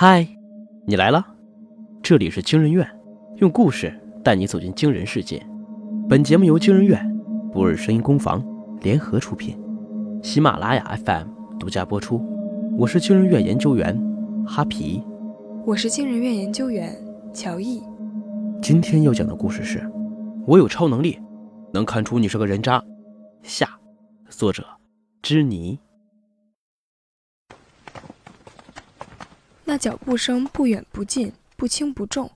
嗨，你来了，这里是惊人院，用故事带你走进惊人世界。本节目由惊人院、不二声音工坊联合出品，喜马拉雅 FM 独家播出。我是惊人院研究员哈皮，我是惊人院研究员乔毅。今天要讲的故事是：我有超能力，能看出你是个人渣。下，作者芝尼。那脚步声不远不近，不轻不重。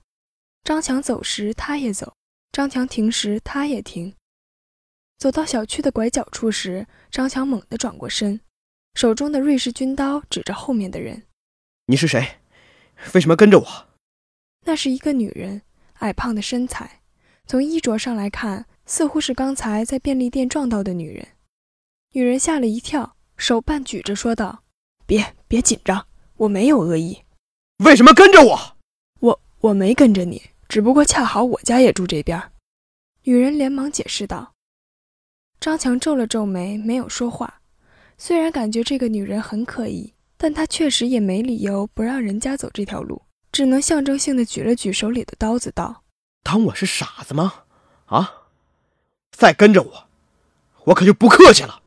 张强走时，他也走；张强停时，他也停。走到小区的拐角处时，张强猛地转过身，手中的瑞士军刀指着后面的人：“你是谁？为什么跟着我？”那是一个女人，矮胖的身材，从衣着上来看，似乎是刚才在便利店撞到的女人。女人吓了一跳，手半举着说道：“别别紧张。”我没有恶意，为什么跟着我？我我没跟着你，只不过恰好我家也住这边。女人连忙解释道。张强皱了皱眉，没有说话。虽然感觉这个女人很可疑，但他确实也没理由不让人家走这条路，只能象征性的举了举手里的刀子，道：“当我是傻子吗？啊！再跟着我，我可就不客气了。”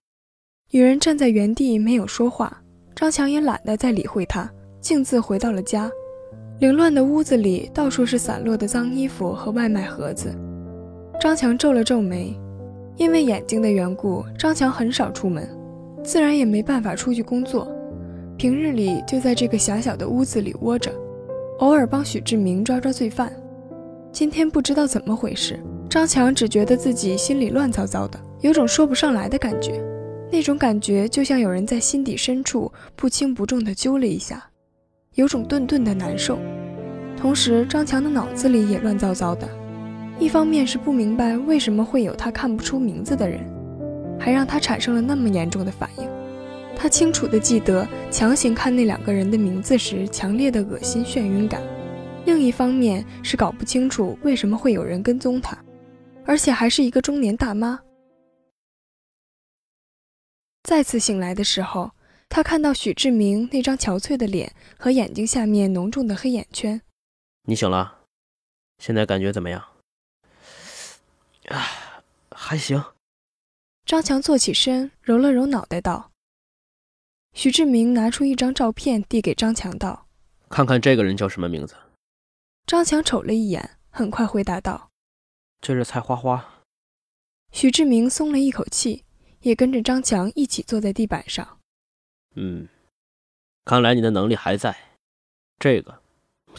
女人站在原地，没有说话。张强也懒得再理会他，径自回到了家。凌乱的屋子里，到处是散落的脏衣服和外卖盒子。张强皱了皱眉，因为眼睛的缘故，张强很少出门，自然也没办法出去工作。平日里就在这个狭小的屋子里窝着，偶尔帮许志明抓抓罪犯。今天不知道怎么回事，张强只觉得自己心里乱糟糟的，有种说不上来的感觉。那种感觉就像有人在心底深处不轻不重地揪了一下，有种顿顿的难受。同时，张强的脑子里也乱糟糟的。一方面是不明白为什么会有他看不出名字的人，还让他产生了那么严重的反应。他清楚地记得强行看那两个人的名字时强烈的恶心眩晕感。另一方面是搞不清楚为什么会有人跟踪他，而且还是一个中年大妈。再次醒来的时候，他看到许志明那张憔悴的脸和眼睛下面浓重的黑眼圈。你醒了，现在感觉怎么样？啊，还行。张强坐起身，揉了揉脑袋，道：“许志明拿出一张照片，递给张强，道：‘看看这个人叫什么名字。’张强瞅了一眼，很快回答道：‘这是菜花花。’许志明松了一口气。也跟着张强一起坐在地板上。嗯，看来你的能力还在。这个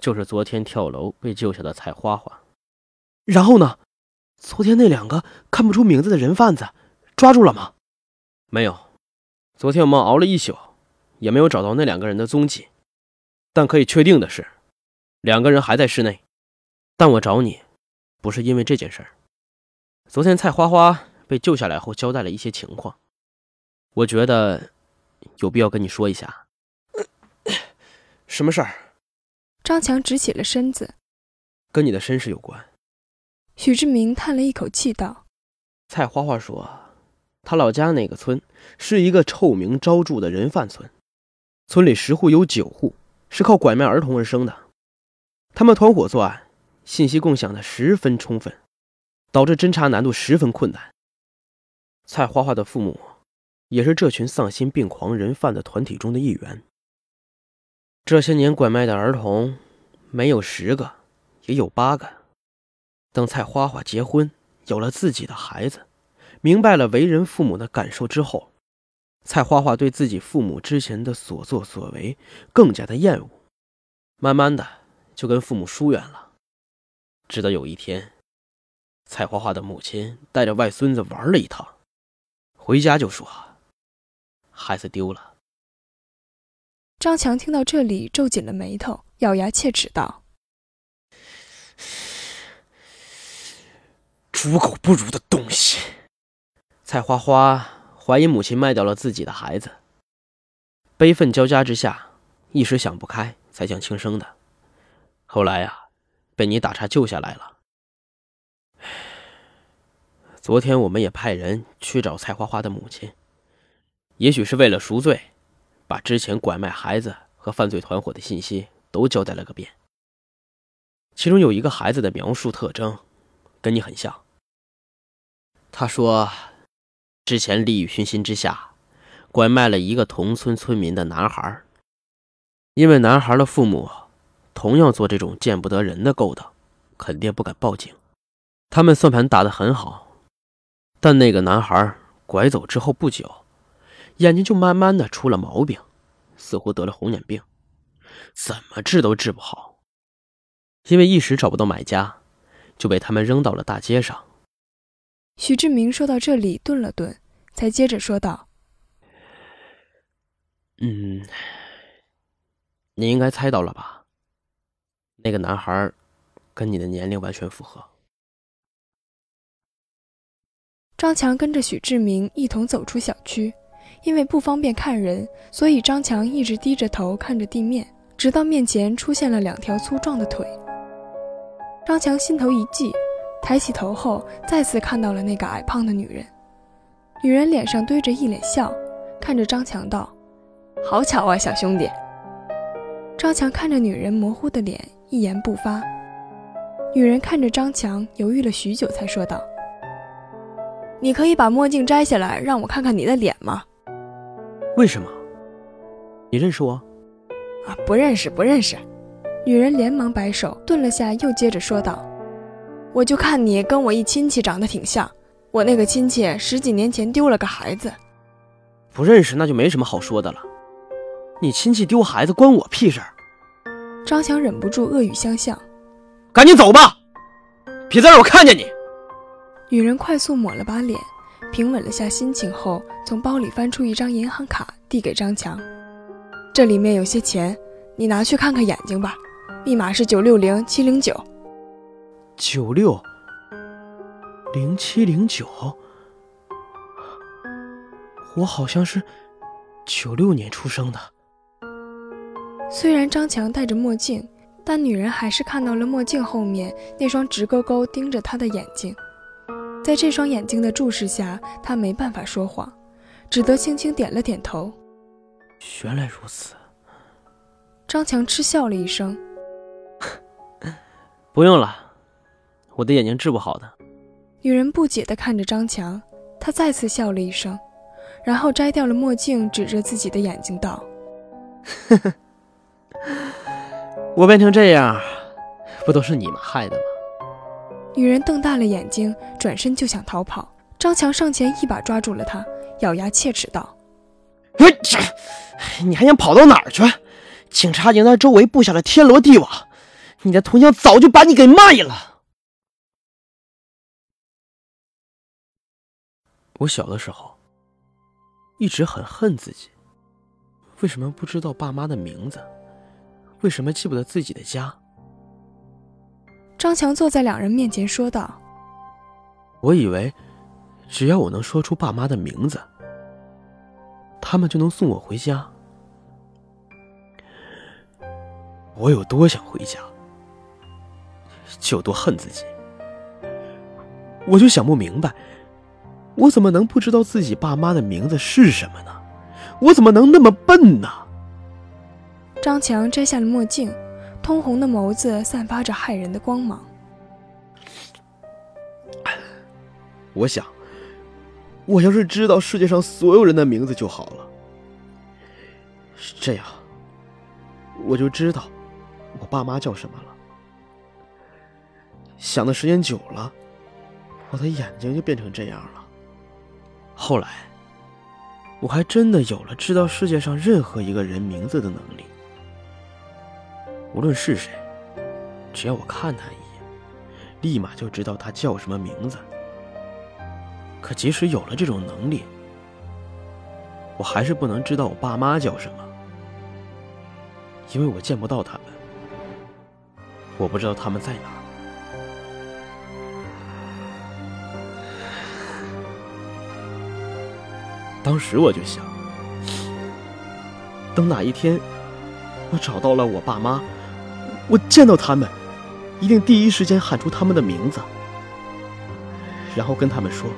就是昨天跳楼被救下的蔡花花。然后呢？昨天那两个看不出名字的人贩子抓住了吗？没有。昨天我们熬了一宿，也没有找到那两个人的踪迹。但可以确定的是，两个人还在室内。但我找你，不是因为这件事儿。昨天蔡花花。被救下来后，交代了一些情况，我觉得有必要跟你说一下。什么事儿？张强直起了身子，跟你的身世有关。许志明叹了一口气道：“蔡花花说，他老家那个村是一个臭名昭著的人贩村，村里十户有九户是靠拐卖儿童而生的，他们团伙作案，信息共享的十分充分，导致侦查难度十分困难。”蔡花花的父母，也是这群丧心病狂人贩的团体中的一员。这些年拐卖的儿童，没有十个，也有八个。等蔡花花结婚，有了自己的孩子，明白了为人父母的感受之后，蔡花花对自己父母之前的所作所为更加的厌恶，慢慢的就跟父母疏远了。直到有一天，蔡花花的母亲带着外孙子玩了一趟。回家就说，孩子丢了。张强听到这里，皱紧了眉头，咬牙切齿道：“猪狗不如的东西！”蔡花花怀疑母亲卖掉了自己的孩子，悲愤交加之下，一时想不开，才想轻生的。后来啊，被你打岔救下来了。昨天我们也派人去找蔡花花的母亲，也许是为了赎罪，把之前拐卖孩子和犯罪团伙的信息都交代了个遍。其中有一个孩子的描述特征，跟你很像。他说，之前利欲熏心之下，拐卖了一个同村村民的男孩。因为男孩的父母同样做这种见不得人的勾当，肯定不敢报警。他们算盘打得很好，但那个男孩拐走之后不久，眼睛就慢慢的出了毛病，似乎得了红眼病，怎么治都治不好。因为一时找不到买家，就被他们扔到了大街上。许志明说到这里顿了顿，才接着说道：“嗯。”你应该猜到了吧？那个男孩跟你的年龄完全符合。张强跟着许志明一同走出小区，因为不方便看人，所以张强一直低着头看着地面，直到面前出现了两条粗壮的腿。张强心头一悸，抬起头后，再次看到了那个矮胖的女人。女人脸上堆着一脸笑，看着张强道：“好巧啊，小兄弟。”张强看着女人模糊的脸，一言不发。女人看着张强，犹豫了许久，才说道：“你可以把墨镜摘下来，让我看看你的脸吗？”“为什么？你认识我？”“啊，不认识，不认识。”女人连忙摆手，顿了下，又接着说道：“我就看你跟我一亲戚长得挺像，我那个亲戚十几年前丢了个孩子。”“不认识，那就没什么好说的了。”你亲戚丢孩子关我屁事！张强忍不住恶语相向：“赶紧走吧，别再让我看见你！”女人快速抹了把脸，平稳了下心情后，从包里翻出一张银行卡，递给张强：“这里面有些钱，你拿去看看眼睛吧，密码是九六零七零九。”九六零七零九，我好像是九六年出生的。虽然张强戴着墨镜，但女人还是看到了墨镜后面那双直勾勾盯着他的眼睛。在这双眼睛的注视下，他没办法说谎，只得轻轻点了点头。原来如此。张强嗤笑了一声：“不用了，我的眼睛治不好的。”女人不解地看着张强，他再次笑了一声，然后摘掉了墨镜，指着自己的眼睛道：“呵呵。”我变成这样，不都是你们害的吗？女人瞪大了眼睛，转身就想逃跑。张强上前一把抓住了她，咬牙切齿道：“你还想跑到哪儿去？警察已经在周围布下了天罗地网，你的同乡早就把你给卖了。”我小的时候一直很恨自己，为什么不知道爸妈的名字？为什么记不得自己的家？张强坐在两人面前说道：“我以为，只要我能说出爸妈的名字，他们就能送我回家。我有多想回家，就多恨自己。我就想不明白，我怎么能不知道自己爸妈的名字是什么呢？我怎么能那么笨呢？”张强摘下了墨镜，通红的眸子散发着骇人的光芒。我想，我要是知道世界上所有人的名字就好了。这样，我就知道我爸妈叫什么了。想的时间久了，我的眼睛就变成这样了。后来，我还真的有了知道世界上任何一个人名字的能力。无论是谁，只要我看他一眼，立马就知道他叫什么名字。可即使有了这种能力，我还是不能知道我爸妈叫什么，因为我见不到他们，我不知道他们在哪。当时我就想，等哪一天我找到了我爸妈。我见到他们，一定第一时间喊出他们的名字，然后跟他们说：“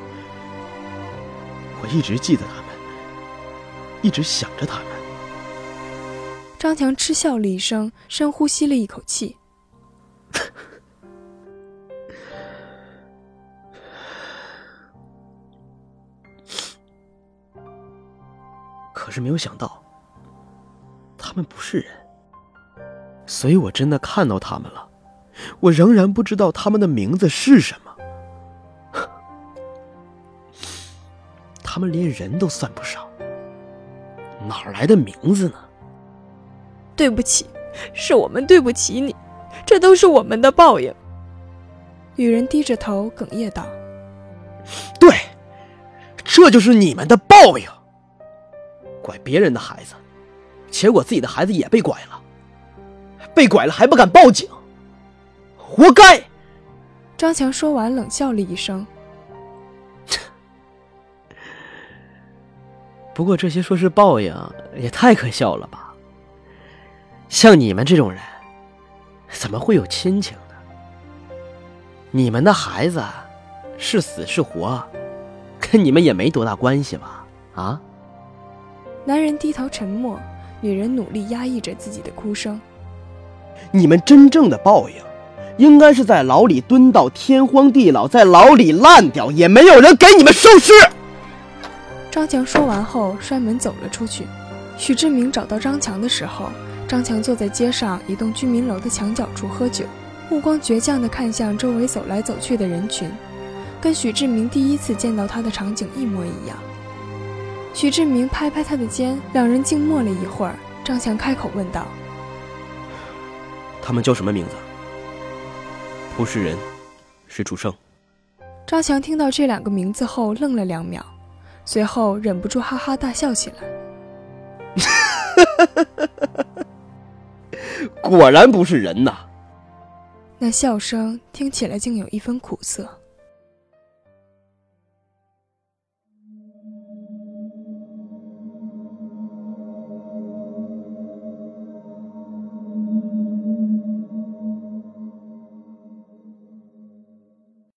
我一直记得他们，一直想着他们。”张强嗤笑了一声，深呼吸了一口气。可是没有想到，他们不是人，所以我真的看到他们了。我仍然不知道他们的名字是什么。他们连人都算不上，哪来的名字呢？对不起，是我们对不起你，这都是我们的报应。女人低着头哽咽道：“对，这就是你们的报应。拐别人的孩子，结果自己的孩子也被拐了，被拐了还不敢报警，活该。”张强说完，冷笑了一声。不过这些说是报应，也太可笑了吧！像你们这种人，怎么会有亲情呢？你们的孩子是死是活，跟你们也没多大关系吧？啊？男人低头沉默，女人努力压抑着自己的哭声。你们真正的报应，应该是在牢里蹲到天荒地老，在牢里烂掉，也没有人给你们收尸。张强说完后，摔门走了出去。许志明找到张强的时候，张强坐在街上一栋居民楼的墙角处喝酒，目光倔强地看向周围走来走去的人群，跟许志明第一次见到他的场景一模一样。许志明拍拍他的肩，两人静默了一会儿。张强开口问道：“他们叫什么名字？”“不是人，是楚生。”张强听到这两个名字后，愣了两秒。随后忍不住哈哈大笑起来，果然不是人呐！那笑声听起来竟有一分苦涩。